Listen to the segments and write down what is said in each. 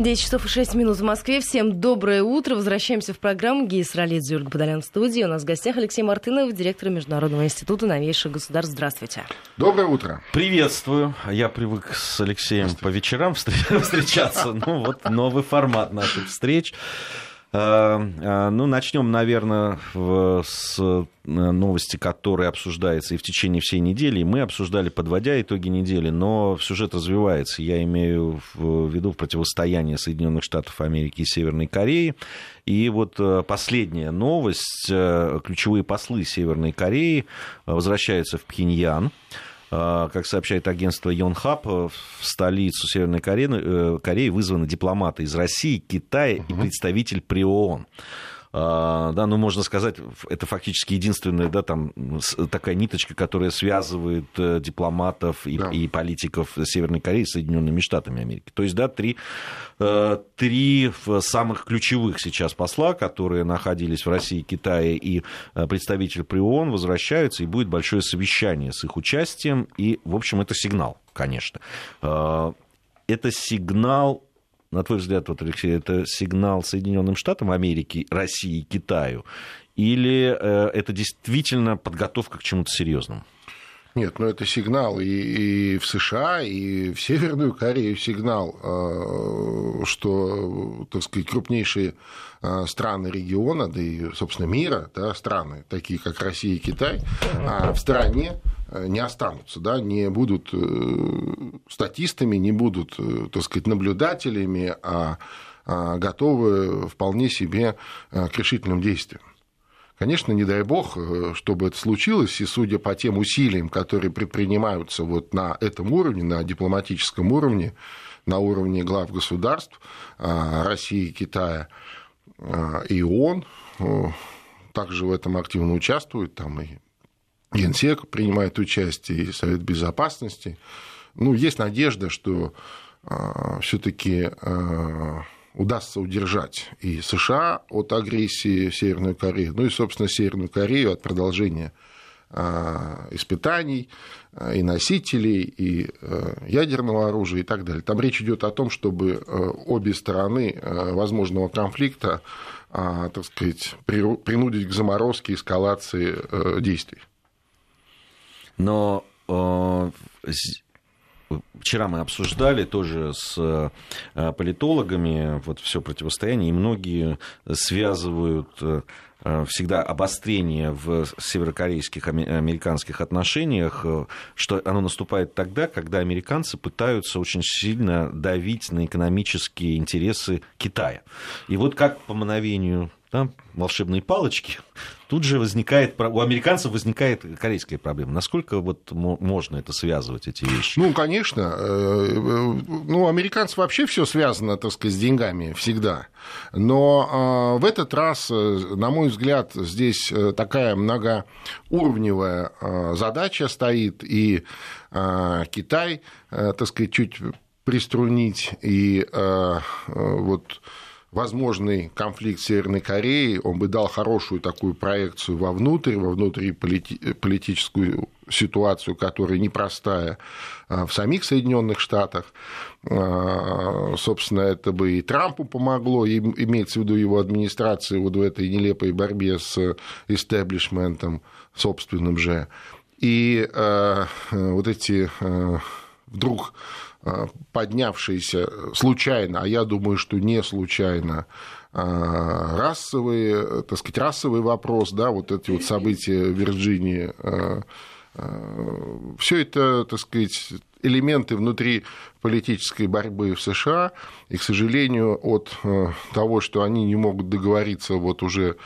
10 часов и 6 минут в Москве. Всем доброе утро. Возвращаемся в программу «Гейс Ролидзе» Ольга Подолян в студии. У нас в гостях Алексей Мартынов, директор Международного института новейших государств. Здравствуйте. Доброе утро. Приветствую. Я привык с Алексеем по вечерам встречаться. Ну вот новый формат наших встреч. Э, э, ну, начнем, наверное, с э, новости, которая обсуждается и в течение всей недели. Мы обсуждали, подводя итоги недели, но сюжет развивается. Я имею в виду противостояние Соединенных Штатов Америки и Северной Кореи. И вот последняя новость. Ключевые послы Северной Кореи возвращаются в Пхеньян. А, как сообщает агентство Йонхап, э, в столицу Северной Кореи, э, Кореи вызваны дипломаты из России, Китая и представитель при ООН. А, да, ну, можно сказать, это фактически единственная, да, там, такая ниточка, которая связывает э, дипломатов и, да. и политиков Северной Кореи с Соединенными Штатами Америки. То есть, да, три, э, три самых ключевых сейчас посла, которые находились в России, Китае и э, представитель при ООН, возвращаются, и будет большое совещание с их участием, и, в общем, это сигнал, конечно. Это сигнал на твой взгляд, вот, Алексей, это сигнал Соединенным Штатам Америки, России, Китаю, или э, это действительно подготовка к чему-то серьезному? Нет, ну это сигнал и, и в США, и в Северную Корею сигнал, э, что, так сказать, крупнейшие э, страны региона, да и, собственно, мира, да, страны, такие как Россия и Китай, а в стране Э, не останутся, да, не будут статистами, не будут, так сказать, наблюдателями, а, а готовы вполне себе к решительным действиям. Конечно, не дай бог, чтобы это случилось, и судя по тем усилиям, которые предпринимаются вот на этом уровне, на дипломатическом уровне, на уровне глав государств России, Китая и ООН, также в этом активно участвуют, там и Генсек принимает участие, и Совет Безопасности. Ну, есть надежда, что все-таки удастся удержать и США от агрессии Северной Кореи, ну и, собственно, Северную Корею от продолжения а, испытаний и носителей, и ядерного оружия и так далее. Там речь идет о том, чтобы обе стороны возможного конфликта, так сказать, принудить к заморозке, эскалации действий. Но э, вчера мы обсуждали тоже с э, политологами вот все противостояние, и многие связывают э, всегда обострение в северокорейских американских отношениях, что оно наступает тогда, когда американцы пытаются очень сильно давить на экономические интересы Китая. И вот как по мановению да, волшебные палочки, тут же возникает, у американцев возникает корейская проблема. Насколько вот можно это связывать, эти вещи? Ну, конечно. Э, э, ну, американцев вообще все связано, так сказать, с деньгами всегда. Но э, в этот раз, на мой взгляд, здесь такая многоуровневая задача стоит, и Китай, так сказать, чуть приструнить, и вот возможный конфликт Северной Кореи, он бы дал хорошую такую проекцию вовнутрь, во внутриполитическую ситуацию, которая непростая а, в самих Соединенных Штатах. А, собственно, это бы и Трампу помогло, и имеется в виду его администрации вот в этой нелепой борьбе с истеблишментом собственным же. И а, вот эти вдруг Э, поднявшиеся случайно, а я думаю, что не случайно, э, расовые, так сказать, расовый вопрос, да, вот эти вот события в Вирджинии, э, все это, так сказать, элементы внутри политической борьбы в США, и, к сожалению, от того, что они не могут договориться вот уже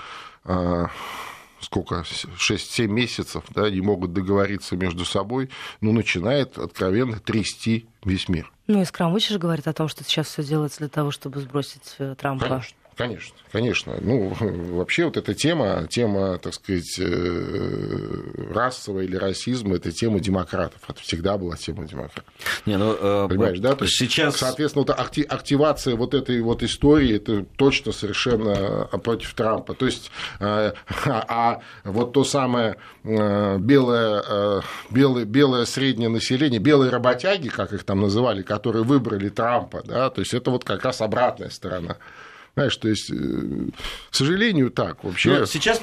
сколько, 6-7 месяцев, да, не могут договориться между собой, ну, начинает откровенно трясти весь мир. Ну, и Скрамвич же говорит о том, что сейчас все делается для того, чтобы сбросить э, Трампа. Конечно. Конечно, конечно. Ну, вообще вот эта тема, тема, так сказать, э, расового или расизма, это тема демократов. Это всегда была тема демократов. Не, ну, э, Понимаешь, да? То сейчас... Соответственно, вот активация вот этой вот истории, это точно совершенно против Трампа. То есть, э, а вот то самое белое, белое, белое среднее население, белые работяги, как их там называли, которые выбрали Трампа, да, то есть это вот как раз обратная сторона. Знаешь, то есть, э, к сожалению, так вообще. Но сейчас,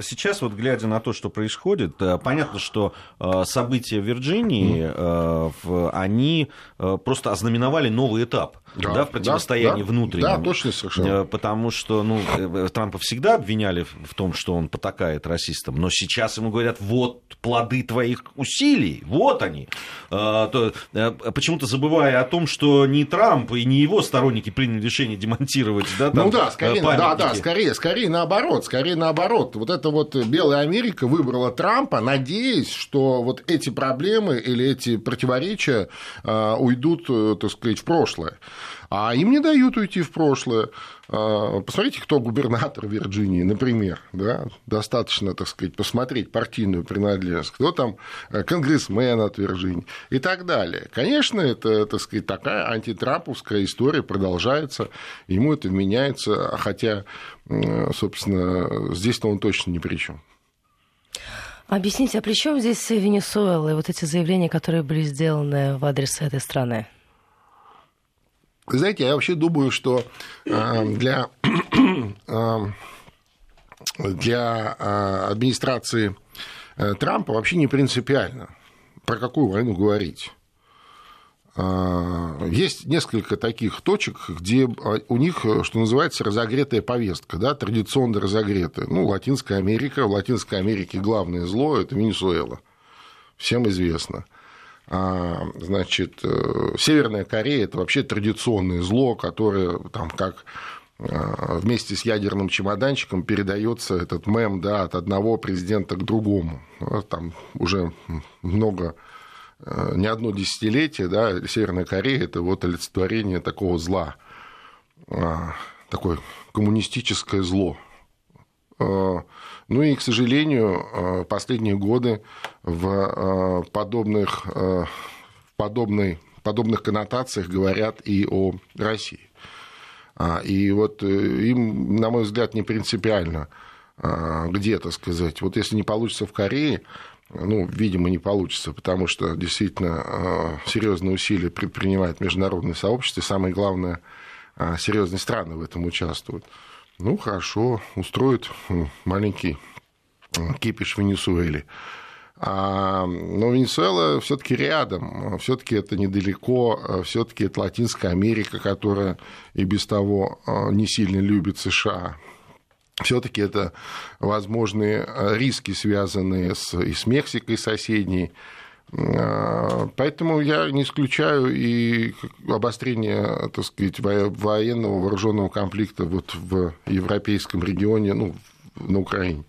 сейчас вот глядя на то, что происходит, э, понятно, что э, события в Вирджинии, mm. они просто ознаменовали новый этап да, да, в противостоянии да, внутреннем. Да, точно совершенно. Потому что ну, Трампа всегда обвиняли в том, что он потакает расистам, но сейчас ему говорят, вот плоды твоих усилий, вот они. Почему-то забывая о том, что не Трамп и не его сторонники приняли решение демонтировать да, там, ну да, скорее, э, да, да, скорее, скорее наоборот, скорее наоборот. Вот эта вот Белая Америка выбрала Трампа, надеясь, что вот эти проблемы или эти противоречия э, уйдут, э, так сказать, в прошлое. А им не дают уйти в прошлое. А, посмотрите, кто губернатор Вирджинии, например. Да? Достаточно, так сказать, посмотреть партийную принадлежность. Кто там э, конгрессмен от Вирджинии и так далее. Конечно, это, так сказать, такая антитрамповская история продолжается. Ему это вменяется, хотя, собственно, здесь-то он точно ни при чем. Объясните, а при чем здесь Венесуэла и вот эти заявления, которые были сделаны в адрес этой страны? Вы знаете, я вообще думаю, что э, для, э, для э, администрации Трампа вообще не принципиально, про какую войну говорить. Есть несколько таких точек, где у них, что называется, разогретая повестка, да, традиционно разогретая. Ну, Латинская Америка. В Латинской Америке главное зло – это Венесуэла. Всем известно. А, значит, э, Северная Корея – это вообще традиционное зло, которое там как а, вместе с ядерным чемоданчиком передается этот мем да, от одного президента к другому. Там уже много, э, не одно десятилетие, да, Северная Корея – это вот олицетворение такого зла, а, такое коммунистическое зло. Ну и, к сожалению, э, последние годы в э, подобных, э, в подобной, подобных коннотациях говорят и о России. А, и вот им, на мой взгляд, не принципиально где-то сказать. Вот если не получится в Корее, ну, видимо, не получится, потому что действительно серьезные усилия предпринимает международное сообщество, и самое главное, серьезные страны в этом участвуют ну, хорошо, устроит маленький кипиш в Венесуэле. А, но Венесуэла все-таки рядом, все-таки это недалеко, все-таки это Латинская Америка, которая и без того а, не сильно любит США. Все-таки это возможные риски, связанные с, и с Мексикой соседней, поэтому я не исключаю и обострение, так сказать, военного вооруженного конфликта вот в европейском регионе, ну, на Украине.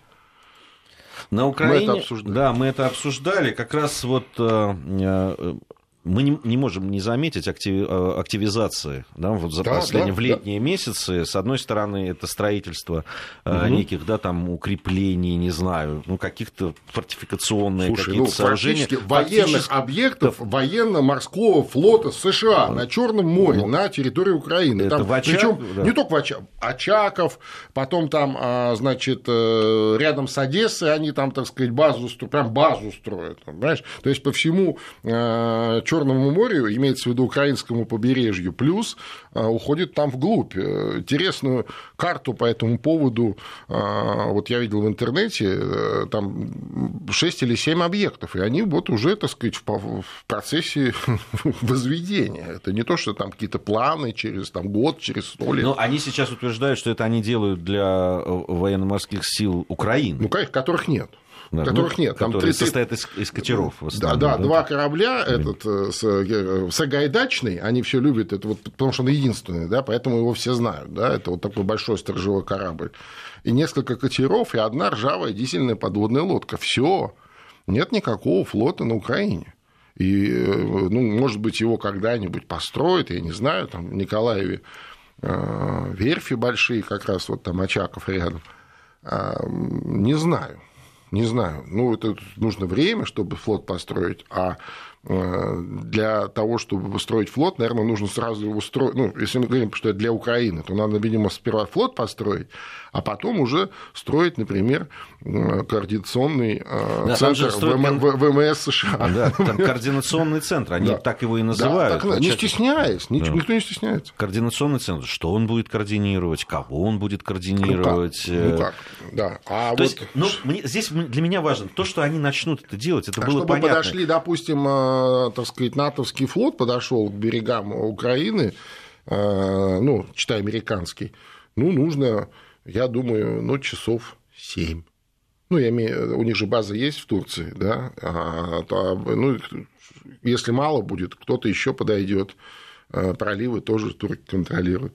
На Украине, мы это обсуждали. да, мы это обсуждали. Как раз вот э, э, мы не, не можем не заметить актив, э, активизации да, вот за да, последние да, в летние да. месяцы. С одной стороны, это строительство угу. неких да, там, укреплений, не знаю, ну, каких-то фортификационных Слушай, какие-то ну, сооружения. военных объектов военно-морского флота США на Черном море, ну, на территории Украины. Это там, Очак... Причем да. не только в Оча... Очаков, потом там, а, значит, э, рядом с Одессой они там, так сказать, базу, прям базу строят, понимаешь? То есть по всему Черному морю, имеется в виду украинскому побережью, плюс а, уходит там вглубь. Э, интересную карту по этому поводу, а, вот я видел в интернете, э, там 6 или 7 объектов, и они вот уже, так сказать, в процессе возведения. Это не то, что там какие-то планы через там, год, через сто лет. Но они сейчас утверждают, что это они делают для э, военно-морских сил Украины. Ну, которых нет да, которых ну, нет. Там которые 30... состоят из, из катеров. Да, да, да, два корабля, этот э, э, Сагайдачный, они все любят, это вот, потому что он единственный, да, поэтому его все знают, да, это вот такой большой сторожевой корабль. И несколько катеров, и одна ржавая дизельная подводная лодка. Все, нет никакого флота на Украине. И, э, ну, может быть, его когда-нибудь построят, я не знаю, там в Николаеве верфи большие, как раз вот там Очаков рядом. Не знаю. Не знаю. Ну, это нужно время, чтобы флот построить, а для того, чтобы построить флот, наверное, нужно сразу его строить. Ну, если мы говорим, что это для Украины, то надо, видимо, сперва флот построить, а потом уже строить, например, э, координационный э, да, центр строят... ВМС США. Да, там координационный центр, они да. так его и называют. Да, так, не стесняясь, да. никто не стесняется. Координационный центр, что он будет координировать, кого он будет координировать. Ну как, ну, как? да. А то вот... есть, ну, мне, здесь для меня важно то, что они начнут это делать, это а было чтобы понятно. подошли, допустим, Э, так сказать, натовский флот подошел к берегам Украины, э, ну, читай американский, ну, нужно, я думаю, ну, часов семь. Ну, я имею, у них же база есть в Турции, да, а, то, ну, если мало будет, кто-то еще подойдет, э, проливы тоже турки контролируют.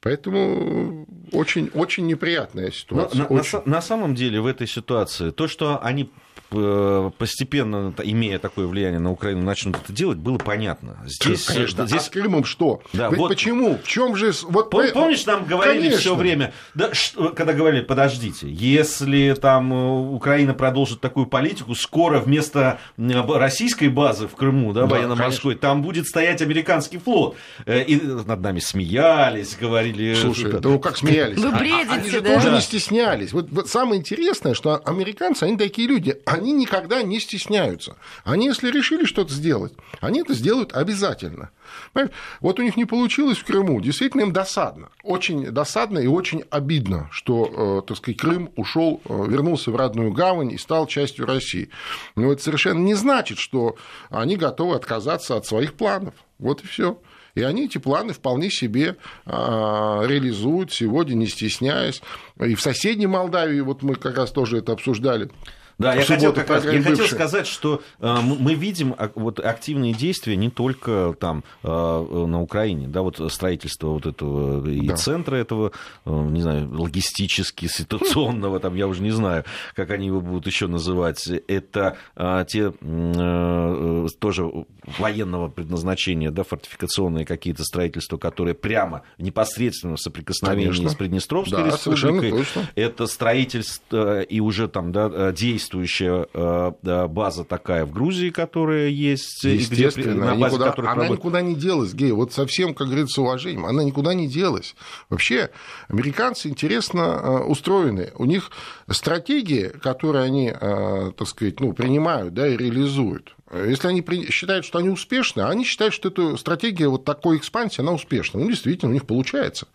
Поэтому очень, очень неприятная ситуация. Но, очень. На, на самом деле в этой ситуации то, что они Э, постепенно, имея такое влияние на Украину, начнут это делать, было понятно. Здесь, Конечно. Здесь... А с Крымом что? Да, вот... Почему? В чем же... Вот... Помнишь, нам говорили все время, да, что, когда говорили, подождите, если там э, Украина продолжит такую политику, скоро вместо российской базы в Крыму, да, да военно-морской, там будет стоять американский флот. Э, и над нами смеялись, говорили... Слушай, да ну как смеялись? Вы бредите, Они же да? тоже не стеснялись. Вот, вот самое интересное, что американцы, они такие люди, они никогда не стесняются. Они, если решили что-то сделать, они это сделают обязательно. Понимаете? Вот у них не получилось в Крыму. Действительно, им досадно. Очень досадно и очень обидно, что, э, так сказать, Крым ушел, э, вернулся в родную гавань и стал частью России. Но это совершенно не значит, что они готовы отказаться от своих планов. Вот и все. И они эти планы вполне себе а, реализуют сегодня, не стесняясь. И в соседней Молдавии, вот мы как раз тоже это обсуждали, да, я, хотел, как раз, я хотел сказать, что э, мы видим а, вот, активные действия не только там э, на Украине, да, вот строительство вот этого и да. центра этого, э, не знаю, логистически, ситуационного, там, я уже не знаю, как они его будут еще называть, это э, те э, тоже военного предназначения, да, фортификационные какие-то строительства, которые прямо непосредственно в соприкосновении Конечно. с Приднестровской да, республикой, это строительство и уже там, да, действия действующая э, база такая в Грузии, которая есть, где, на базе никуда, она работает... никуда не делась, Гей, вот совсем, как говорится, уважением, она никуда не делась. Вообще, американцы интересно э, устроены. У них стратегии, которые они, э, так сказать, ну, принимают да, и реализуют, если они считают, что они успешны, они считают, что эта стратегия вот такой экспансии, она успешна. Ну, действительно, у них получается.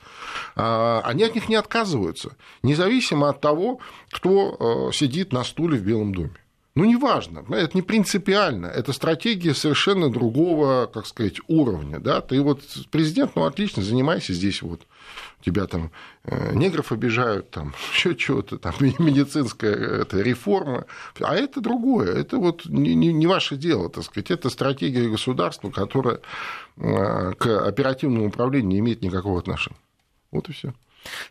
А, они от них не отказываются, независимо от того, кто э, сидит на стуле в Белом доме. Ну, неважно, это не принципиально, это стратегия совершенно другого, как сказать, уровня, да, ты вот президент, ну, отлично, занимайся здесь вот, тебя там э, негров обижают, там еще чего-то, там медицинская это, реформа, а это другое, это вот не, не, ваше дело, так сказать, это стратегия государства, которая э, к оперативному управлению не имеет никакого отношения. Вот и все.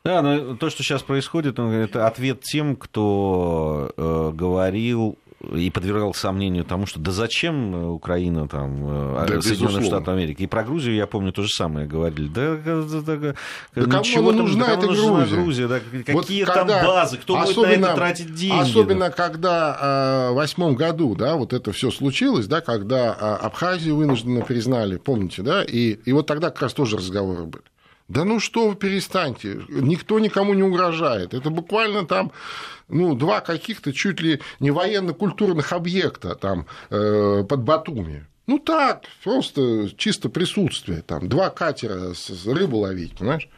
Да, но то, что сейчас происходит, это ответ тем, кто э, говорил и подвергал сомнению тому, что да зачем Украина там, э, да, Соединенные Штаты Америки. И про Грузию, я помню, то же самое говорили. Да, да, да, да ничего кому нужна эта Грузия? Грузия да, какие вот там базы, кто особенно, будет на это тратить деньги? Особенно, да? когда э, в восьмом году, да, вот это все случилось, да, когда э, Абхазию вынужденно признали, помните, да, и, и вот тогда как раз тоже разговоры были. Да ну что вы перестаньте, никто никому не угрожает. Это буквально там ну, два каких-то чуть ли не военно-культурных объекта там э, под Батуми. Ну так, просто чисто присутствие, там, два катера с рыбу ловить, понимаешь?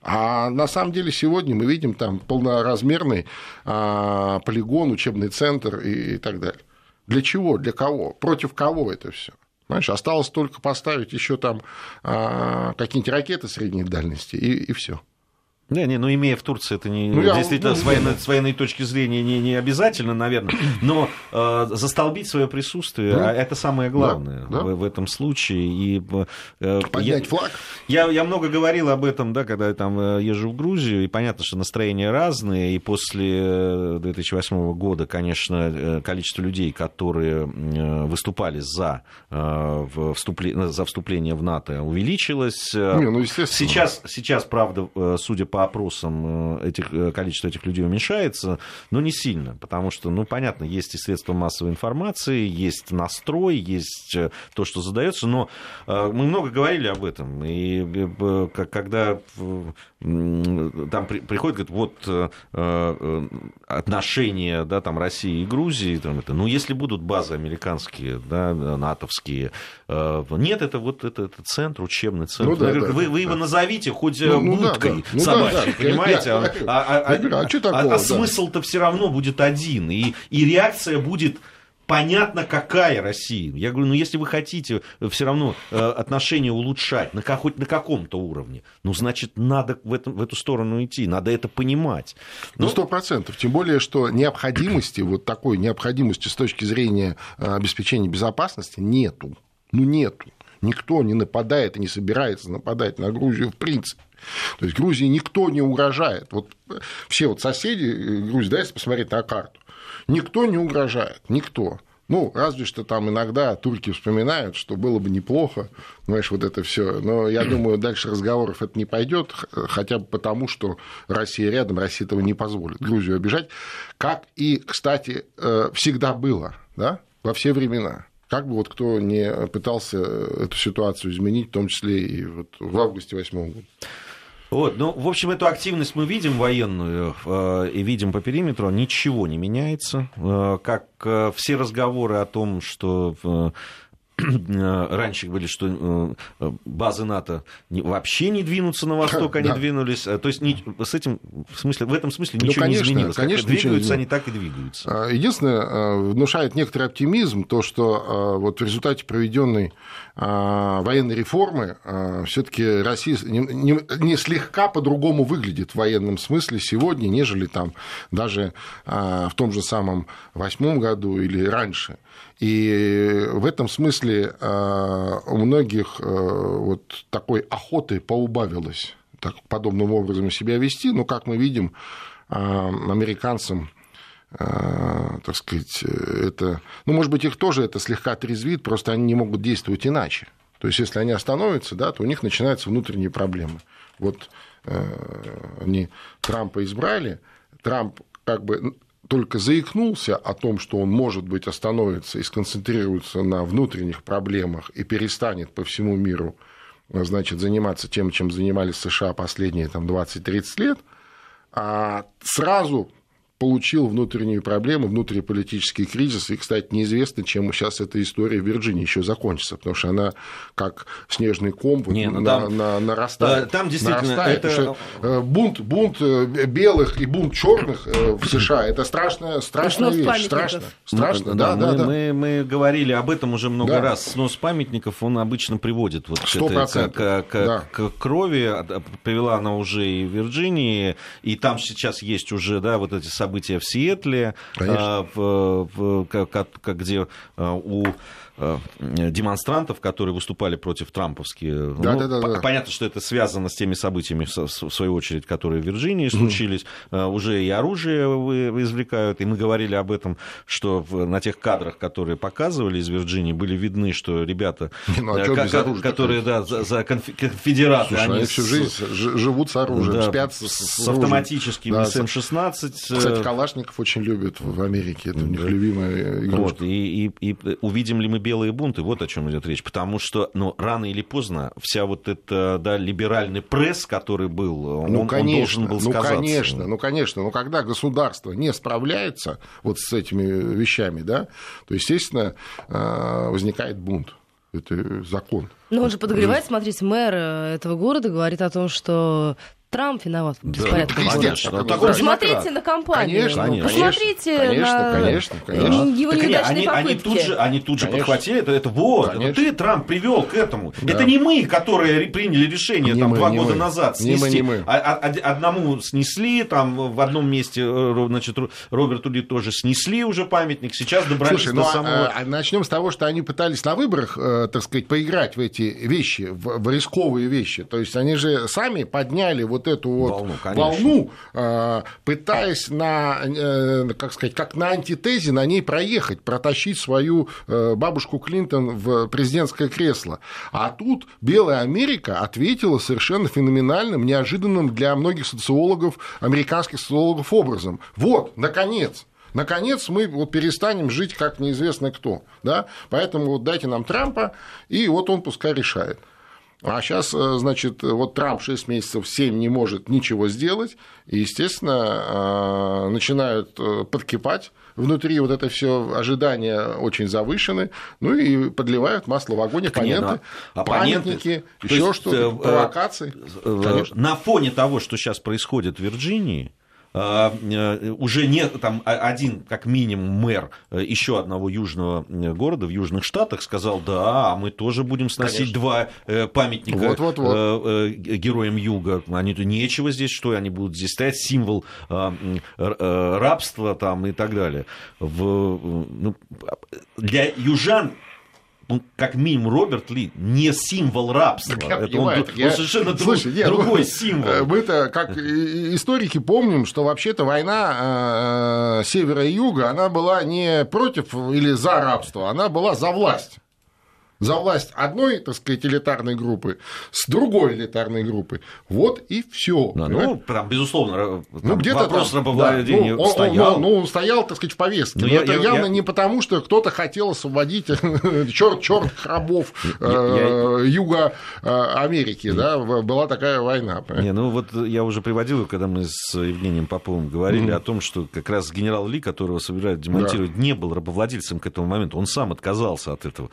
А на самом деле сегодня мы видим там полноразмерный а, полигон, учебный центр и, и так далее. Для чего? Для кого? Против кого это все? Понимаешь, осталось только поставить еще там а, какие-нибудь ракеты средней дальности, и, и все. Да, не, ну имея в Турции это не ну, действительно я, ну, с, военной, с военной точки зрения не, не обязательно, наверное, но э, застолбить свое присутствие, да. это самое главное да, в, в этом случае. И, э, Поднять я, флаг. Я, я много говорил об этом, да, когда я там э, езжу в Грузию, и понятно, что настроения разные, и после 2008 э, года, конечно, э, количество людей, которые выступали за, вступление, за вступление в НАТО, увеличилось. Не, ну, сейчас, сейчас, правда, судя по опросам э, этих, э, количество этих людей уменьшается, но не сильно, потому что, ну, понятно, есть и средства массовой информации, есть настрой, есть э, то, что задается, но мы много говорили об этом, и когда там приходит, говорит, вот отношения, да, там, России и Грузии, там, это, ну, если будут базы американские, да, натовские, нет, это вот это, это центр, учебный центр. Ну, да, да, вы, вы его назовите хоть ну, ну, будкой да, да. да, да, понимаете? Я, а, а, а, а, смысл-то все равно будет один, и, и реакция будет понятно, какая Россия. Я говорю, ну если вы хотите все равно э, отношения улучшать, на, хоть на каком-то уровне, ну значит, надо в, этом, в эту сторону идти, надо это понимать. Ну, сто процентов. Тем более, что необходимости, вот такой необходимости с точки зрения э, обеспечения безопасности нету. Ну нету. Никто не нападает и не собирается нападать на Грузию в принципе. То есть Грузии никто не угрожает. Вот все вот соседи э, Грузии, да, если посмотреть на карту, никто не угрожает, никто. Ну, разве что там иногда турки вспоминают, что было бы неплохо, знаешь, вот это все. Но я думаю, дальше разговоров это не пойдет, хотя бы потому, что Россия рядом, Россия этого не позволит Грузию обижать. Как и, кстати, э, всегда было, да, во все времена. Как бы вот кто не пытался эту ситуацию изменить, в том числе и вот в августе 2008 года. Вот, ну, в общем, эту активность мы видим военную э, и видим по периметру, ничего не меняется. Э, как э, все разговоры о том, что э, раньше были, что э, базы НАТО вообще не двинутся на восток, они да. двинулись. То есть с этим, в, смысле, в этом смысле ну, ничего ну, конечно, не изменилось. Конечно, как двигаются, они так и двигаются. А, единственное, э, внушает некоторый оптимизм то, что вот в результате проведенной военной реформы все-таки Россия не, не, не слегка по-другому выглядит в военном смысле сегодня, нежели там даже в том же самом восьмом году или раньше. И в этом смысле у многих вот такой охоты поубавилось так, подобным образом себя вести, но, как мы видим, американцам а, так сказать, это, ну, может быть, их тоже это слегка трезвит, просто они не могут действовать иначе. То есть, если они остановятся, да, то у них начинаются внутренние проблемы. Вот э, они Трампа избрали, Трамп как бы только заикнулся о том, что он, может быть, остановится и сконцентрируется на внутренних проблемах и перестанет по всему миру значит, заниматься тем, чем занимались США последние там, 20-30 лет, а сразу получил внутренние проблемы, внутриполитический кризис. И, кстати, неизвестно, чем сейчас эта история в Вирджинии еще закончится, потому что она как снежный ком Не, ну, на, там, на, нарастает. Там действительно нарастает, это... Э, бунт, бунт э, белых и бунт черных э, в США это страшная, страшная вещь. Страшно, страшно, да, да, мы, да. Мы, мы говорили об этом уже много да. раз. Снос памятников, он обычно приводит вот к, этой, к, к, да. к крови. Привела она уже и в Вирджинии, и там сейчас есть уже да, вот эти события события в Сиэтле, а, в, как, как, где а, у демонстрантов, которые выступали против трамповские. Да, ну, да, да, да. Понятно, что это связано с теми событиями, в свою очередь, которые в Вирджинии случились. Mm. Уже и оружие извлекают. И мы говорили об этом, что на тех кадрах, которые показывали из Вирджинии, были видны, что ребята, ну, а к- оружия, которые да, за, за конфедераты, Слушай, они, они всю жизнь живут с оружием, да, спят с, с, с автоматическими да, СМ-16. Кстати, э, Калашников очень любят в Америке. Это у них любимая игрушка. Вот, и, и, и увидим ли мы белые бунты, вот о чем идет речь. Потому что ну, рано или поздно вся вот эта да, либеральный пресс, который был, ну, он, конечно, он должен был ну, сказаться. Ну, конечно, ну, конечно. Но когда государство не справляется вот с этими вещами, да, то, естественно, а, возникает бунт. Это закон. Но он же подогревает, смотрите, мэр этого города говорит о том, что Трамп виноват в Да, беспорядке. конечно, конечно. так Такой Посмотрите на компанию. Конечно, конечно. Посмотрите Конечно, на конечно, конечно. его Так неудачные они, они попытки. тут же, они тут же Конечно. подхватили это, это вот, это Конечно. ты, Трамп, привел к этому. Да. Это не мы, которые приняли решение Не там, мы, два не года мы. назад Не мы, снести. не мы. А- а- од- одному снесли, там в одном месте, э, значит, Ро- Роберту Ли тоже снесли уже памятник, сейчас добрались Слушай, до ну а, самого... а, начнем с того, что они пытались на выборах, э, так сказать, поиграть в эти вещи, в, в рисковые вещи. То есть они же сами подняли вот эту вот Волну, волну, э, пытаясь на, э, как сказать, как на антитезе на ней проехать, протащить свою э, бабушку Клинтон в президентское кресло. А тут Белая Америка ответила совершенно феноменальным, неожиданным для многих социологов, американских социологов образом. Вот, наконец, Наконец мы вот перестанем жить как неизвестно кто. Да? Поэтому вот дайте нам Трампа, и вот он пускай решает. А сейчас, значит, вот Трамп 6 месяцев, 7 не может ничего сделать, и, естественно, э, начинают э, подкипать внутри вот это все ожидания очень завышены, ну и подливают масло в огонь оппоненты, ну, оппоненты, еще что-то, э, провокации. Э, Конечно. На фоне того, что сейчас происходит в Вирджинии, э, э, уже нет там а- один, как минимум, мэр э, еще одного южного э, города в Южных Штатах сказал, да, а мы тоже будем сносить Конечно. два э, памятника Вот-вот-вот. э, э, героям Юга. Они то нечего здесь, что они будут здесь стоять, символ э, э, рабства там и так далее. В, э, ну, для южан ну, как минимум, Роберт Ли не символ рабства. Я Это понимаю, он, так он я- совершенно друг- Слушай, нет, ну, другой э, символ. Мы-то, как историки, помним, что вообще-то война э, севера и юга, она была не против или за рабство, она была за власть. За власть одной, так сказать, элитарной группы с другой элитарной группой. Вот и все. Да, ну, там, безусловно, ра- Ну, там где-то вопрос там, рабовладения да, ну, он- он- стоял. ну, он стоял, так сказать, в повестке. Ну, Но я- это я- явно я- не потому, что кто-то хотел освободить черт, черт рабов э, юга э, Америки, да, была такая война. Не, ну вот я уже приводил, когда мы с Евгением Поповым говорили о том, что как раз генерал Ли, которого собирают демонтировать, не был рабовладельцем к этому моменту, он сам отказался от этого.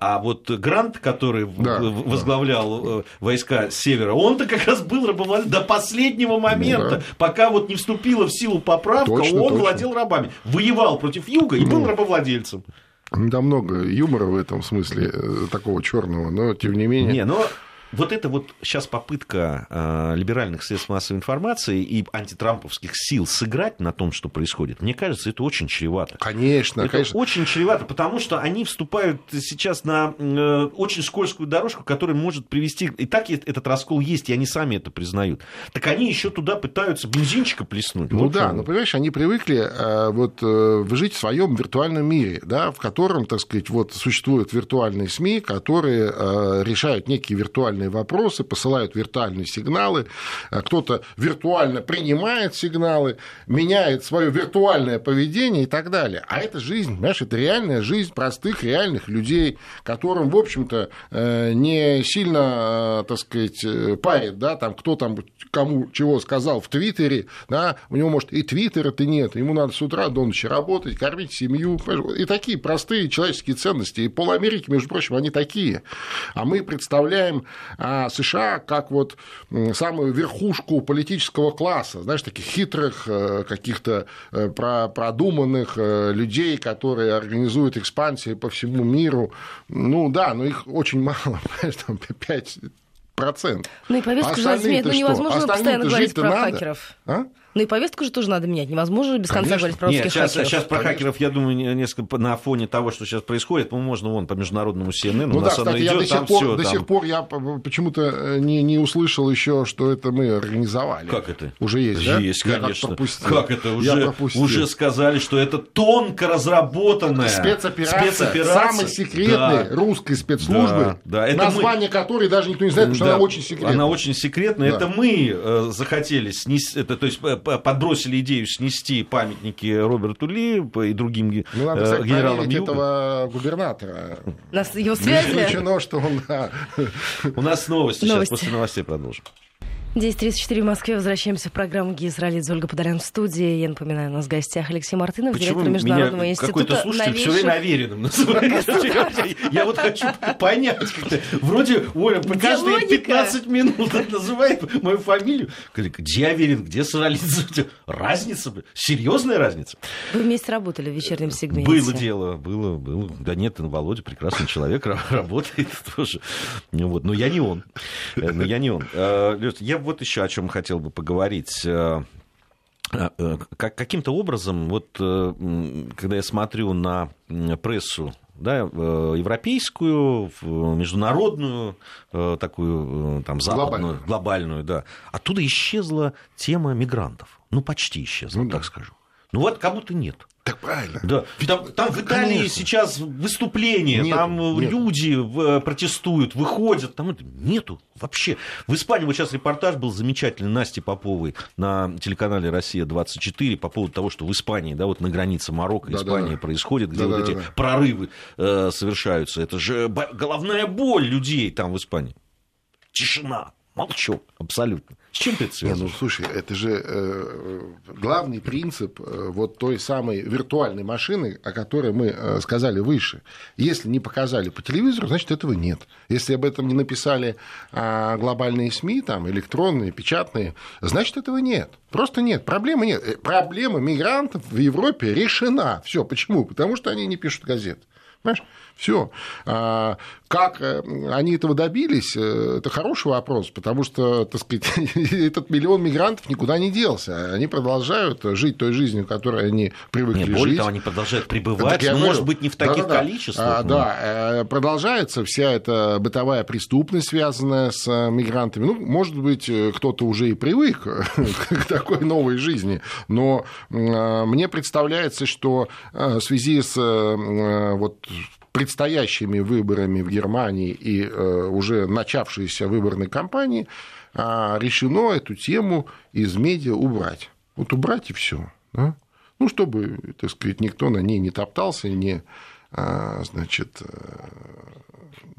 А вот Грант, который Да, возглавлял э, войска севера, он-то как раз был рабовладельцем до последнего момента, да. пока вот не вступила в силу поправка, Точно, он точно. владел рабами, воевал против юга и был рабовладельцем. Да много юмора в этом смысле, э, такого черного, но тем не менее. Не, но вот это вот сейчас попытка э, либеральных средств массовой информации и антитрамповских сил сыграть на том, что происходит, мне кажется, это очень чревато. Конечно, это конечно. очень чревато, потому что они вступают сейчас на э, очень скользкую дорожку, которая может привести... И так этот раскол есть, и они сами это признают. Так они еще туда пытаются бензинчика плеснуть. Ну Вот да, ну понимаешь, они привыкли э, вот э, жить в своем виртуальном мире, да, в котором, так сказать, вот существуют виртуальные СМИ, которые э, решают некие виртуальные вопросы, посылают виртуальные сигналы, э, кто-то виртуально принимает сигналы, меняет свое виртуальное поведение и так далее. А это жизнь, понимаешь, это реальная жизнь простых реальных людей, которым, в общем-то, э, не сильно, э, так сказать, э, парит, да, там кто там кому чего сказал в Твиттере, да, у него, может, и Твиттера-то нет, ему надо с утра до ночи работать, кормить семью, и такие простые человеческие ценности, и пол Америки, между прочим, они такие. А мы представляем а, США как вот самую верхушку политического класса, знаешь, таких хитрых, э, каких-то э, про- продуманных э, людей, которые организуют экспансии по всему миру. Ну да, но их очень мало, понимаешь, там 5 процентов. Ну и повестку же надо Остальные-то менять, ну невозможно постоянно говорить про надо. хакеров. А? Ну и повестку же тоже надо менять. Невозможно же без конца Конечно. говорить про Нет, русских сейчас, хакеров. сейчас про Конечно. хакеров, я думаю, не- несколько на фоне того, что сейчас происходит, ну, можно вон по международному CNN, Ну у да, оно кстати, я идет, до сих там пор, все. до сих пор я п- почему-то э, не, не услышал еще, что это мы организовали. Как это? Уже есть, да? Есть, Я как конечно. пропустил. Как это? Я Уже, уже сказали, что это тонко разработанная Спецоперация, спецоперация. самой секретной Да. русской спецслужбы, Да, да, это название которой даже никто не знает, потому что Да. она очень секретная. Она очень секретная. Да. Это мы э, захотели снести, это, то есть э, подбросили идею снести памятники Роберту Ли и другим Ну, надо, э, кстати, генералам проверить Юга. этого губернатора. У нас его Не связи. исключено, что он... У нас новости, Новости. сейчас после новостей продолжим. 10.34 в Москве. Возвращаемся в программу «Гиз Ралидзе». Ольга Подолян в студии. Я напоминаю, у нас в гостях Алексей Мартынов, Почему директор Международного меня института какой-то слушатель новейших... все время Авериным называет. Я вот хочу понять. Вроде Оля каждые логика? 15 минут называет мою фамилию. Где Аверин, где Саралидзе? Разница, серьезная разница. Вы вместе работали в вечернем сегменте. Было дело, было, было. Да нет, Володя прекрасный человек, ра- работает тоже. Ну Вот. Но я не он. Э, Но я не он. Э, Лёш, я вот еще о чем хотел бы поговорить. Э, э, как, каким-то образом, вот э, когда я смотрю на прессу да, европейскую, международную, такую там западную, Глобальную. глобальную, да, оттуда исчезла тема мигрантов. Ну, почти исчезла, Ну да. так скажу. Ну вот как будто нет. Так правильно. Да. Там, там в Италии Конечно. сейчас выступления, Нету, там нету. люди э, протестуют, выходят, там это нету вообще. В Испании вот сейчас репортаж был замечательный Насти Поповой на телеканале «Россия-24» по поводу того, что в Испании, да, вот на границе Марокко и. Испании происходит, где вот эти Да-да-да-да. прорывы э, совершаются. Это же головная боль людей там в Испании. Тишина, молчок, абсолютно. С чем ты это Не, ну связываешь? слушай, это же э, главный принцип э, вот той самой виртуальной машины, о которой мы э, сказали выше. Если не показали по телевизору, значит этого нет. Если об этом не написали а, глобальные СМИ, там электронные, печатные, значит этого нет. Просто нет. Проблемы нет. Э, Проблема мигрантов в Европе решена. Все. Почему? Потому что они не пишут газет. Понимаешь? Все. Как э, они этого добились, э, это хороший вопрос, потому что, так сказать, этот миллион мигрантов никуда не делся. Они продолжают жить той жизнью, которой они привыкли Не, более жить. того, они продолжают пребывать, я ну, может быть, не в таких да-да-да. количествах. А, но- да, э, продолжается вся эта бытовая преступность, связанная с мигрантами. Ну, может быть, кто-то уже и привык к такой новой жизни, но мне представляется, что в связи с вот предстоящими выборами в Германии и э, уже начавшейся выборной кампании а, решено эту тему из медиа убрать. Вот убрать и все. Ну, чтобы, так сказать, никто на ней не топтался, не, значит, э,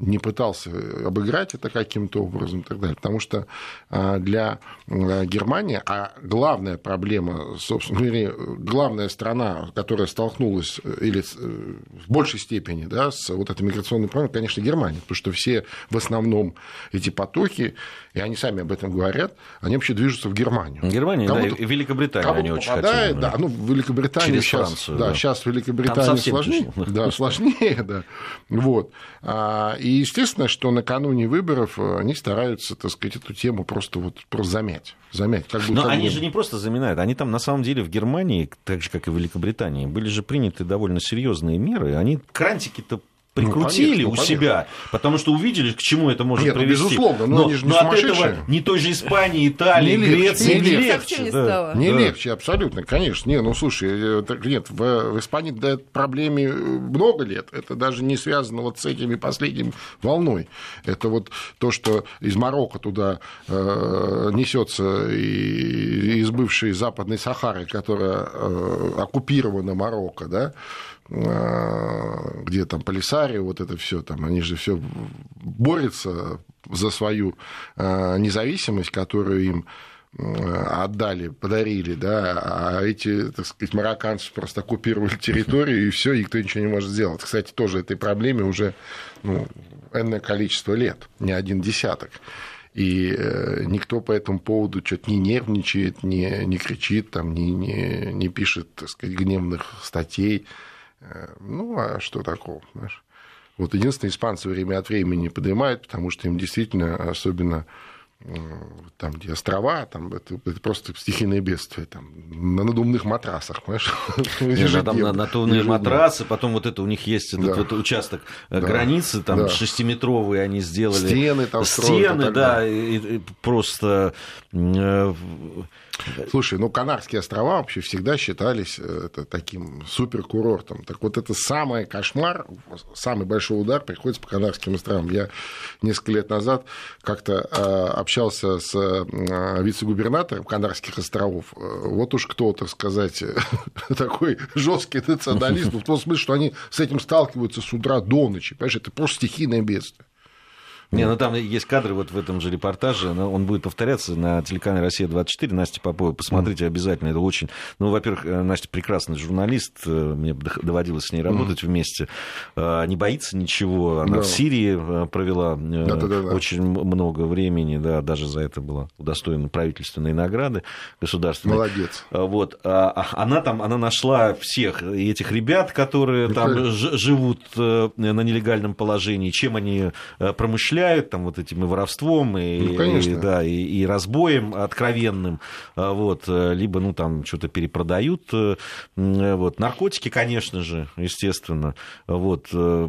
не пытался обыграть это каким-то образом и так далее. Потому что а, для э, Германии, а главная проблема, собственно говоря, главная страна, которая столкнулась э, или в большей степени да, с вот этой миграционной проблемой, конечно, Германия. Потому что все в основном эти потоки, и они сами об этом говорят, они вообще движутся в Германию. Германия, да, и Великобритания они очень хотели. да, ну, в Великобритании Через сейчас, Францию, да, да. сейчас в Там Великобритании совсем сложнее, да, сложнее, да, вот. А, И естественно, что накануне выборов э, они стараются, так сказать, эту тему просто вот просто замять, замять. Как бы, Но они же не просто заминают, они там на самом деле в Германии, так же как и в Великобритании, были же приняты довольно серьезные меры. Они крантики-то прикрутили конечно, ну, у себя, потому что увидели, к чему это может Нет, ну, привести. безусловно, но они же не от этого ни той же Испании, Италии, Не легче, Греции не не легче. легче. Не да. стало. Не Да. легче, абсолютно, конечно. Не, ну слушай, э, нет, в, в Испании да, этой проблеме э, много лет. Это даже не связано вот с этими последней волной. Это вот то, что из Марокко туда э, несется и, из бывшей Западной Сахары, которая э, оккупирована Марокко, да, где там Полисарио, вот это все там, они же все борются за свою э, независимость, которую им э, отдали, подарили, да, а эти, так сказать, марокканцы просто оккупировали территорию, и все, никто ничего не может сделать. Кстати, тоже этой проблеме уже ну, энное количество лет, не один десяток. И э, никто по этому поводу что-то не нервничает, не, не кричит, там, не, не, не пишет, так сказать, гневных статей. Э, Ну, а что такого, знаешь? Вот единственное, испанцы время от времени поднимают, потому что им действительно, особенно там, где острова, там это, это просто стихийное бедствие, там, на надувных матрасах, понимаешь? Не, да, там на, Ежедневно. на тонные Ежедневно. матрасы, потом вот это у них есть этот Да. вот участок э, Да. границы, там Да. шестиметровые они сделали. Стены там строят Стены, так да, и- и просто э, Слушай, ну Канарские острова вообще всегда считались э, это, таким суперкурортом. Так вот это самый кошмар, самый большой удар приходится по Канарским островам. Я несколько лет назад как-то э, общался с э, вице-губернатором Канарских островов. Вот уж кто, так сказать, такой жесткий националист, в том смысле, что они с этим сталкиваются с утра до ночи. Понимаешь, это просто стихийное бедствие. Не, ну там есть кадры вот в этом же репортаже, но он будет повторяться на телеканале «Россия-24», Настя Попова, посмотрите обязательно, это очень... Ну, во-первых, э, Настя прекрасный журналист, э, мне доводилось с ней работать вместе, э, не боится ничего, она Да. в Сирии провела Да-да-да-да. очень много времени, да, даже за это была удостоена правительственной награды государственной. Молодец. А, Вот, а, а она там, она нашла всех этих ребят, которые Ну, там живут на нелегальном положении, чем они э, промышляют, там вот этим и воровством, и, Ну, конечно. и, да, и, и разбоем откровенным, а, вот, э, либо, ну, там, что-то перепродают, э, вот, наркотики, конечно же, естественно, вот, э,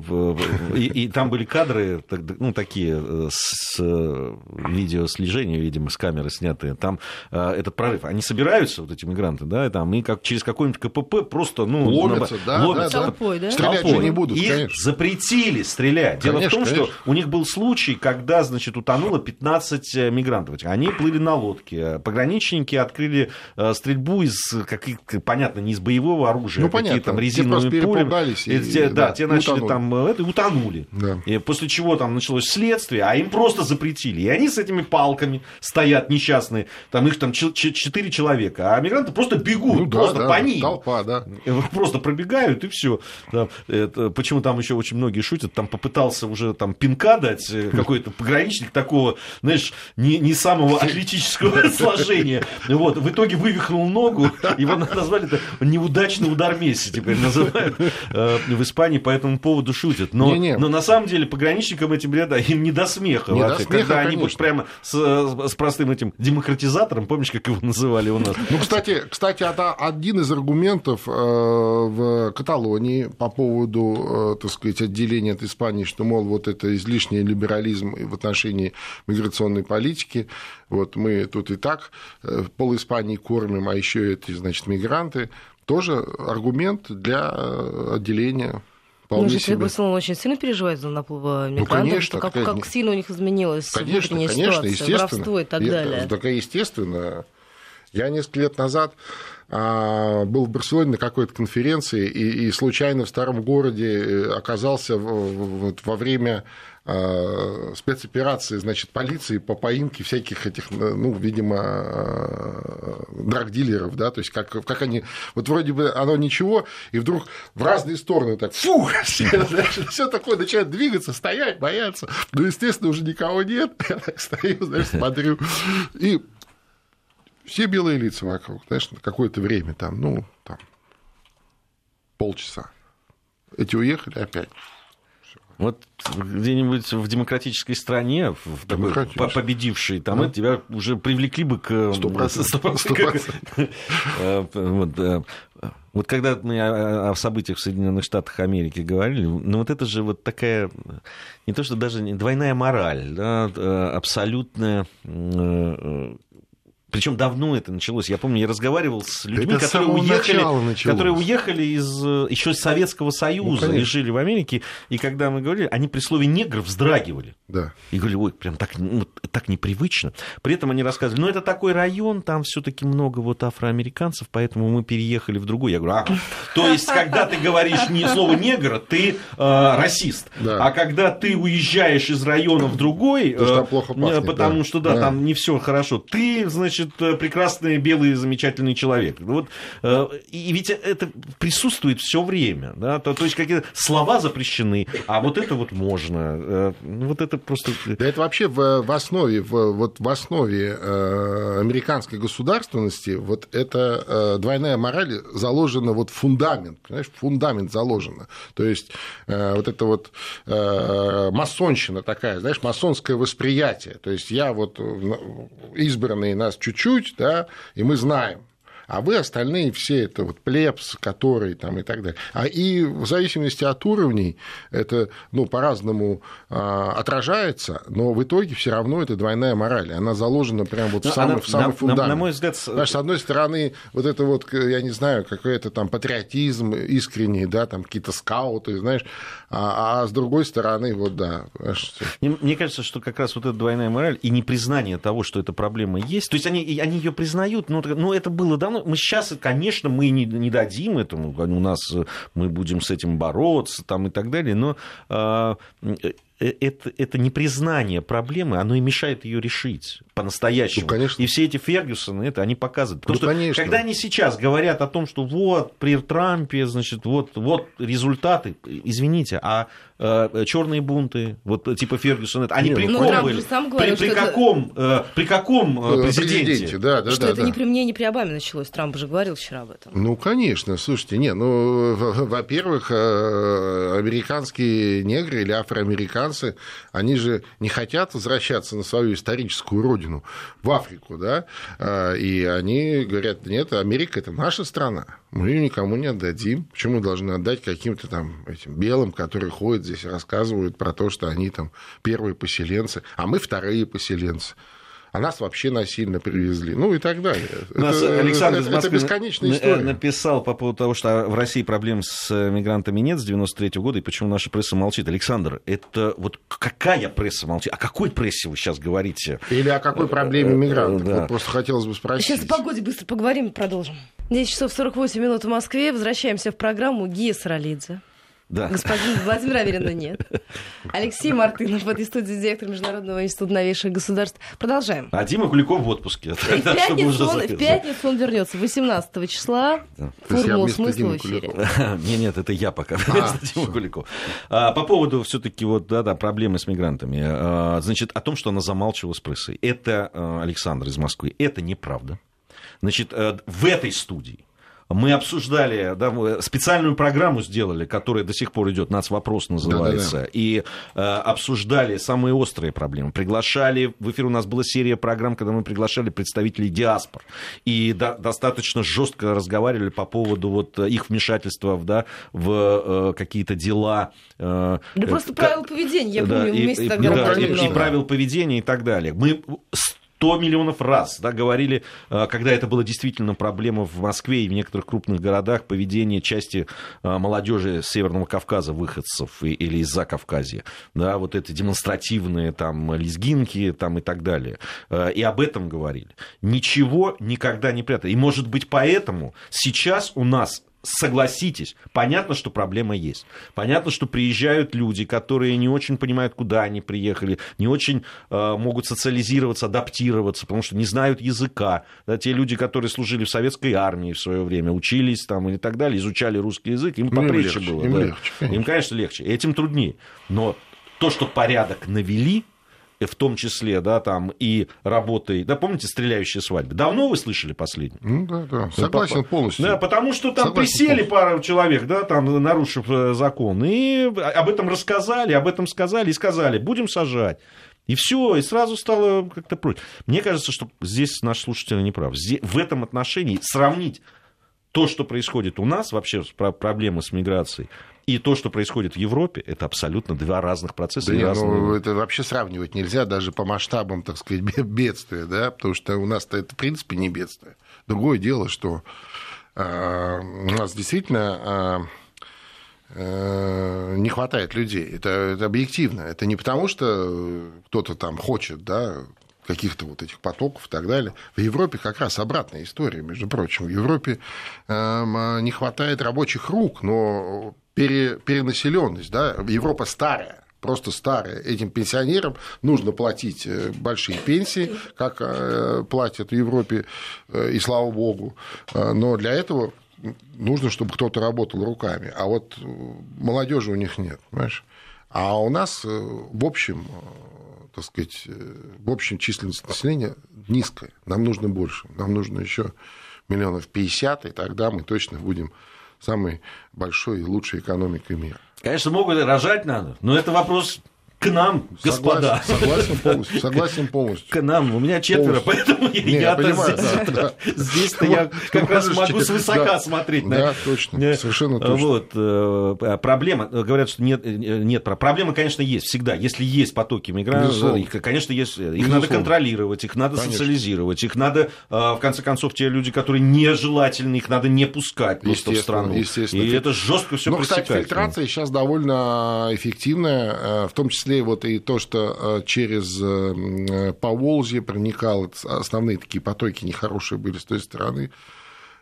и, и там были кадры, ну, такие, с видеослежения, видимо, с камеры снятые, там этот прорыв, они собираются, вот эти мигранты, да, и там, и как через какой-нибудь КПП просто, ну, Ловятся, наба- да, ловятся. да, да. Толпой, да? Стрелять Толпой. же не будут, Их конечно. запретили стрелять. Дело Конечно, в том, конечно. что у них был случай, когда, значит, утонуло 15 мигрантов. Они плыли на лодке. Пограничники открыли э, стрельбу из, каких, понятно, не из боевого оружия, Ну, а понятно. там резиновые пули. и- И те- да, да, те начали утонули. там э, это, и утонули. Да. И после чего там началось следствие, а им просто запретили. И они с этими палками стоят несчастные. Там их там ч- ч- четыре человека, а мигранты просто бегут, Ну да, просто да, по ним. толпа, да. Просто пробегают и все. почему там еще очень многие шутят, там попытался уже там пинка дать э, какой-то пограничник такого, знаешь, не, не самого атлетического сложения. Вот, в итоге вывихнул ногу, его назвали это неудачный удар Месси теперь называют э, в Испании, по этому поводу шутят. Но, Не-не. но на самом деле пограничникам этим ребята, им не до смеха Не до вообще. смеха, Когда они вот конечно. прямо с, с простым этим демократизатором, помнишь, как его называли у нас? Ну, кстати, кстати, это один из аргументов э, в Каталонии по поводу, э, так сказать, отделения от Испании, что, мол, вот это излишний либерализм в отношении миграционной политики. Вот мы тут и так э, пол Испании кормим, а еще эти, значит, мигранты. Тоже аргумент для э, отделения. Ну, Вполне жители себе. Барселоны очень сильно переживают за наплыва мигрантов. конечно, как, конечно. как сильно у них изменилась Конечно, внутренняя конечно, ситуация, естественно. воровство и так далее. Так и естественно. Я несколько лет назад а, был в Барселоне на какой-то конференции и, и случайно в старом городе э, оказался вот во время а, спецоперации, значит, полиции по поимке всяких этих, ну, видимо, а, драгдилеров, да, то есть как, как они, вот вроде бы оно ничего, и вдруг в разные стороны так, фу, все такое начинает двигаться, стоять, бояться, ну, естественно, уже никого нет, я так стою, знаешь, смотрю, и все белые лица вокруг, знаешь, на какое-то время там, ну, там, полчаса. Эти уехали опять. Вот где-нибудь в демократической стране, в такой победившей, там это тебя уже привлекли бы к... Сто процентов. Сто процентов. Э, Вот, э, вот когда мы о о событиях в Соединенных Штатах Америки говорили, ну вот это же вот такая, не то что даже не двойная мораль, да, э, абсолютная... Причем давно это началось. Я помню, я разговаривал с людьми, это которые уехали, которые уехали из э, еще из Советского Союза и конечно. жили в Америке. И когда мы говорили, они при слове негр вздрагивали. Да. И говорили, ой, прям так, ну, так непривычно. При этом они рассказывали, ну, это такой район, там все-таки много вот афроамериканцев, поэтому мы переехали в другой. Я говорю, а, то есть, когда ты говоришь не слово негр, ты э, расист. Да. А когда ты уезжаешь из района в другой, Потому что э, плохо э, пахнет, потому да. что, да, Да. там не все хорошо, ты, значит, э, прекрасный, белый, замечательный человек. Вот, э, и ведь это присутствует все время. Да? То, то есть, какие-то слова запрещены, а вот это вот можно. Э, ну, Вот это просто... Да это вообще в, в основе, в, вот в основе американской государственности вот эта двойная мораль заложена вот фундамент, понимаешь, фундамент заложена. То есть вот это вот масонщина такая, знаешь, масонское восприятие. То есть я вот избранные нас чуть-чуть, да, и мы знаем. А вы остальные все это вот плебс, который там и так далее. А и в зависимости от уровней это ну, по-разному а, отражается, но в итоге все равно это двойная мораль. Она заложена прямо вот в Ну, самый, она- в самый на- на- фундамент. на мой взгляд, Знаешь, с одной стороны, вот это вот, я не знаю, какой-то там патриотизм искренний, да, там какие-то скауты, знаешь, а, а с другой стороны, вот да, Мне, мне кажется, что как раз вот эта двойная мораль и непризнание того, что эта проблема есть, то есть они, они ее признают, но, но это было давно. Мы сейчас, конечно, мы не, не дадим этому, у нас э, мы будем с этим бороться там, и так далее, но а, э, это, это непризнание проблемы, оно и мешает ее решить по-настоящему. Ну, конечно. И все эти Фергюсоны, это они показывают. Потому ну, что конечно. когда они сейчас говорят о том, что вот при Трампе, значит, вот, вот результаты, извините, а э, черные бунты, вот типа Фергюсона, они Нет, при ну, ком были? говорил, при, при это- каком, э, при каком э, Э, президенте? да, да, что да, это да. не при мне, не при Обаме началось. Трамп же говорил вчера об этом. Ну, конечно, слушайте, не, ну, во-первых, э, американские негры или афроамериканцы, они же не хотят возвращаться на свою историческую родину, в Африку, да, А, и они говорят, нет, Америка – это наша страна, мы ее никому не отдадим, почему мы должны отдать каким-то там этим белым, которые ходят здесь и рассказывают про то, что они там первые поселенцы, а мы вторые поселенцы. А нас вообще насильно привезли. Ну и так далее. Нас это, Александр это- из Москвы это бесконечная на- история. написал по поводу того, что в России проблем с мигрантами нет с 93 года, и почему наша пресса молчит. Александр, это вот какая пресса молчит? О какой прессе вы сейчас говорите? Или о какой проблеме мигрантов? Да. Вот просто хотелось бы спросить. Сейчас о погоде быстро поговорим и продолжим. 10 часов 48 минут в Москве. Возвращаемся в программу Гия Саралидзе. Да. Господин Владимир Аверина нет. Алексей Мартынов в этой студии, директор Международного института новейших государств. Продолжаем. А Дима Куликов в отпуске. В пятницу, он, в пятницу он вернется, 18 числа. Да. Вместо смысла в эфире. Куликова. Не, нет, это я пока. А, вместо Димы всё. Куликова. А, По поводу все-таки вот, да, да, проблемы с мигрантами. А, Значит, о том, что она замалчивала с прессой. Это а, Александр из Москвы. Это неправда. Значит, э, в этой студии мы обсуждали, да, мы специальную программу сделали, которая до сих пор идет, «Нацвопрос» называется, и э, обсуждали самые острые проблемы. Приглашали, в эфир у нас была серия программ, когда мы приглашали представителей диаспор, и до- достаточно жестко разговаривали по поводу вот э, их вмешательства в, да, в э, какие-то дела. э, Да просто э, правила поведения, я да, помню, и- вместе и- тогда да, и- и правил поведения и так далее. Мы 100 миллионов раз да, говорили, э, когда это была действительно проблема в Москве и в некоторых крупных городах, поведение части э, молодежи Северного Кавказа, выходцев или из-за Кавказья. Да, вот эти демонстративные там лезгинки там, и так далее. Э, И об этом говорили. Ничего никогда не прятали. И, может быть, поэтому сейчас у нас согласитесь, понятно, что проблема есть. Понятно, что приезжают люди, которые не очень понимают, куда они приехали, не очень э, могут социализироваться, адаптироваться, потому что не знают языка. Да, те люди, которые служили в советской армии в свое время, учились там и так далее, изучали русский язык, им Ну, им легче, было. им да. легче, конечно. Им, конечно, легче. Этим труднее. Но то, что порядок навели, в том числе, да, там, и работой, да, помните «Стреляющие свадьбы»? Давно вы слышали последний? Ну да, да. Согласен папа. полностью. Да, потому что там Согласен присели полностью. пару человек, да, там, нарушив э, закон, и об этом рассказали, об этом сказали и сказали, будем сажать. И все, и сразу стало как-то проще. Мне кажется, что здесь наш слушатель не прав. Здесь, в этом отношении сравнить то, что происходит у нас, вообще про- проблемы с миграцией, и то, что происходит в Европе, это абсолютно два разных процесса. Да не, разные- ну, это вообще сравнивать нельзя даже по масштабам, так сказать, бе- бедствия, да, потому что у нас-то это, в принципе, не бедствие. Другое дело, что а, у нас действительно а, э, не хватает людей. Это, это объективно. Это не потому, что кто-то там хочет, да, каких-то вот этих потоков и так далее. В Европе как раз обратная история, между прочим. В Европе эм, не хватает рабочих рук, но пере, перенаселенность, да, Европа старая, просто старая. Этим пенсионерам нужно платить э, большие пенсии, как э, платят в Европе, э, и слава богу. Но для этого нужно, чтобы кто-то работал руками. А вот молодежи у них нет, понимаешь? А у нас в общем, так сказать, в общем численность населения низкая. Нам нужно больше. Нам нужно еще миллионов 50, и тогда мы точно будем самой большой и лучшей экономикой мира. Конечно, могут и рожать надо, но это вопрос к нам, господа. Согласен, согласен полностью. Согласен полностью. К нам. У меня четверо, Полностью. поэтому Не, я понимаю, здесь, да, да. здесь-то я как раз могу свысока да. смотреть на Да, точно, Э, совершенно точно. Вот, э, проблема, э, говорят, что нет, э, нет, про- проблема, конечно, есть всегда. Если есть потоки мигрантов, их, конечно, есть, их Безусловно. надо контролировать, их надо Конечно. социализировать, их надо, э, в конце концов, те люди, которые нежелательны, их надо не пускать просто в страну. естественно. И это жестко все Ну, кстати, фильтрация сейчас довольно эффективная, э, в том числе вот и то, что э, через э, Поволжье проникал, это основные такие потоки нехорошие были с той стороны,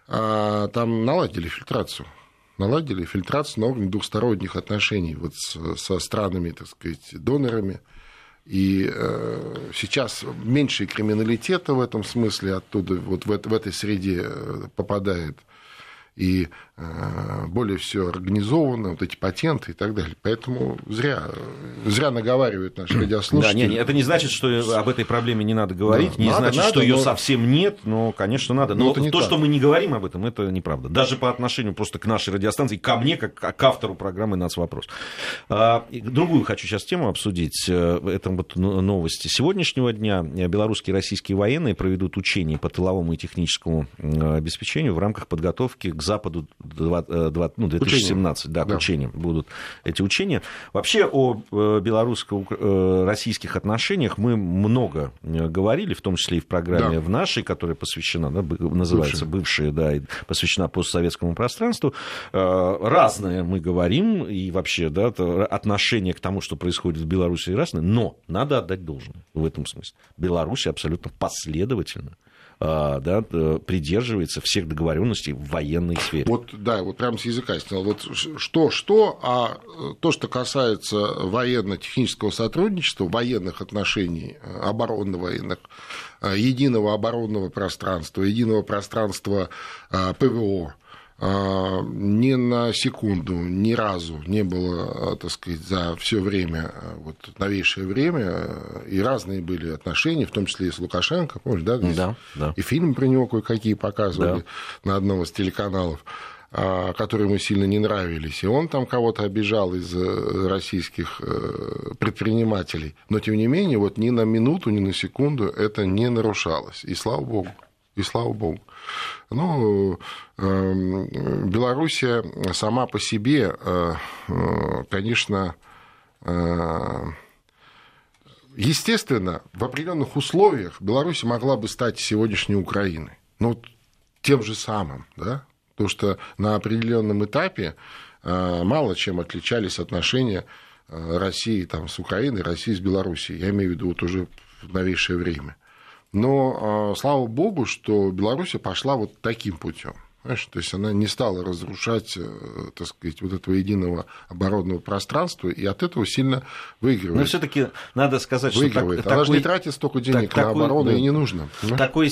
А, там наладили фильтрацию. наладили фильтрацию на уровне двухсторонних отношений вот со странами, так сказать, донорами. И э, сейчас меньше криминалитета в этом смысле оттуда, вот в, в этой среде попадает и более все организовано, вот эти патенты и так далее. Поэтому зря, зря наговаривают наши радиослушатели. Да, не, это не значит, что об этой проблеме не надо говорить, да, не надо, значит, надо, что ее но... совсем нет, но, конечно, надо. Но, но то, так. что мы не говорим об этом, это неправда. Даже по отношению просто к нашей радиостанции, ко мне, как к автору программы «Нацвопрос». А, другую хочу сейчас тему обсудить. Э, это вот новости сегодняшнего дня. Белорусские и российские военные проведут учения по тыловому и техническому обеспечению в рамках подготовки к Западу 20, ну, 2017, Учение. да, к да. учениям будут эти учения. Вообще о э, белорусско-российских отношениях мы много э, говорили, в том числе и в программе да. в нашей, которая посвящена, да, называется «Бывшие», да, и посвящена постсоветскому пространству. Э, разное мы говорим, и вообще, да, отношение к тому, что происходит в Беларуси, разное, но надо отдать должное в этом смысле. Беларусь абсолютно последовательно да, придерживается всех договоренностей в военной сфере. Вот, да, вот прямо с языка снял. Вот что-что, а то, что касается военно-технического сотрудничества, военных отношений, оборонно-военных, единого оборонного пространства, единого пространства а, ПВО, а, ни на секунду, ни разу не было, а, так сказать, за все время, а, вот новейшее время, и разные были отношения, в том числе и с Лукашенко, помнишь, да? Да, да. И фильмы про него кое-какие показывали да. на одном из телеканалов которые ему сильно не нравились, и он там кого-то обижал из э, российских э, предпринимателей. Но, тем не менее, вот ни на минуту, ни на секунду это не нарушалось. И слава богу. И слава богу. Ну, эм, Белоруссия сама по себе, э, э, конечно, э, естественно, в определенных условиях Беларусь могла бы стать сегодняшней Украиной. Ну, тем же самым, да? Потому что на определенном этапе мало чем отличались отношения России там, с Украиной, России с Белоруссией. Я имею в виду вот уже в новейшее время. Но а, слава богу, что Беларусь пошла вот таким путем. Понимаешь? То есть она не стала разрушать, э, так сказать, вот этого единого оборонного пространства, и от этого сильно выигрывает. Но все-таки надо сказать, выигрывает. что так, она такой, же не тратит столько денег так, на оборону, да, и не нужно. Такой,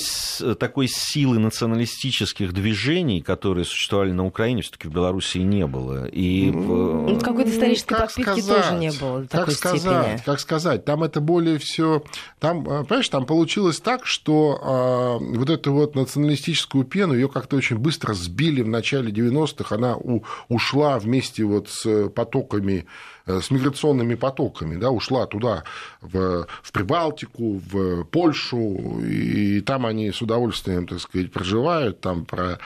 такой силы националистических движений, которые существовали на Украине, все-таки в Беларуси не было. И ну, в... Какой-то исторической как подпитки сказать, тоже не было. Как сказать, степени. как сказать, там это более все, там, э, понимаешь, там получилось так, что а, вот эту вот националистическую пену ее как-то очень быстро быстро сбили в начале 90-х, она у, ушла вместе вот с потоками э, с миграционными потоками, да, ушла туда, в, в Прибалтику, в Польшу, и там они с удовольствием, так сказать, проживают, там про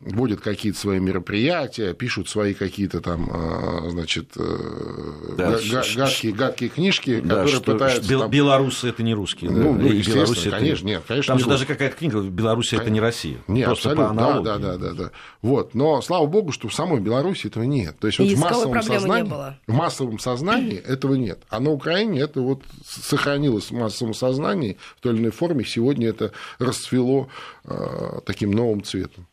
вводят какие-то свои мероприятия, пишут свои какие-то там, а, значит, э, да, гадкие, гадкие книжки, да, которые что, пытаются... Бел, там... Белорусы это не русские. Ну, да? ну естественно, конечно, нет, конечно. Там же даже какая-то книга «Беларусь это не Россия». Нет, Просто абсолютно, да, да, да, да, да. Вот, но слава богу, что в самой Беларуси этого нет. То есть вот в массовом сознании, в массовом сознании этого нет. А на Украине это вот сохранилось в массовом сознании в той или иной форме. Сегодня это расцвело э, таким новым цветом.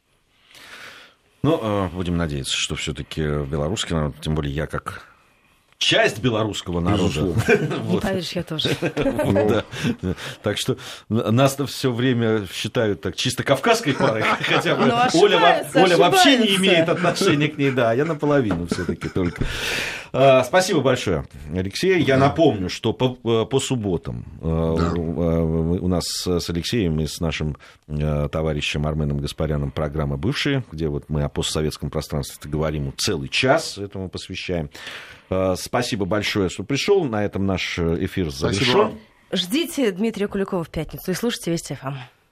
Ну, э, будем надеяться, что все-таки белорусский народ, тем более я как часть белорусского народа. Не поверишь, я тоже. Так что нас-то все время считают так чисто кавказской парой, хотя бы Оля вообще не имеет отношения к ней, да, я наполовину все-таки только. А, спасибо большое, Алексей. Я напомню, что по, по субботам э, у нас с Алексеем и с нашим э, товарищем Арменом Гаспаряном программа «Бывшие», где вот мы о постсоветском пространстве говорим целый час этому посвящаем. Э, спасибо большое, что пришел. На этом наш эфир завершен. Ждите Дмитрия Куликова в пятницу и слушайте Вести ФМ.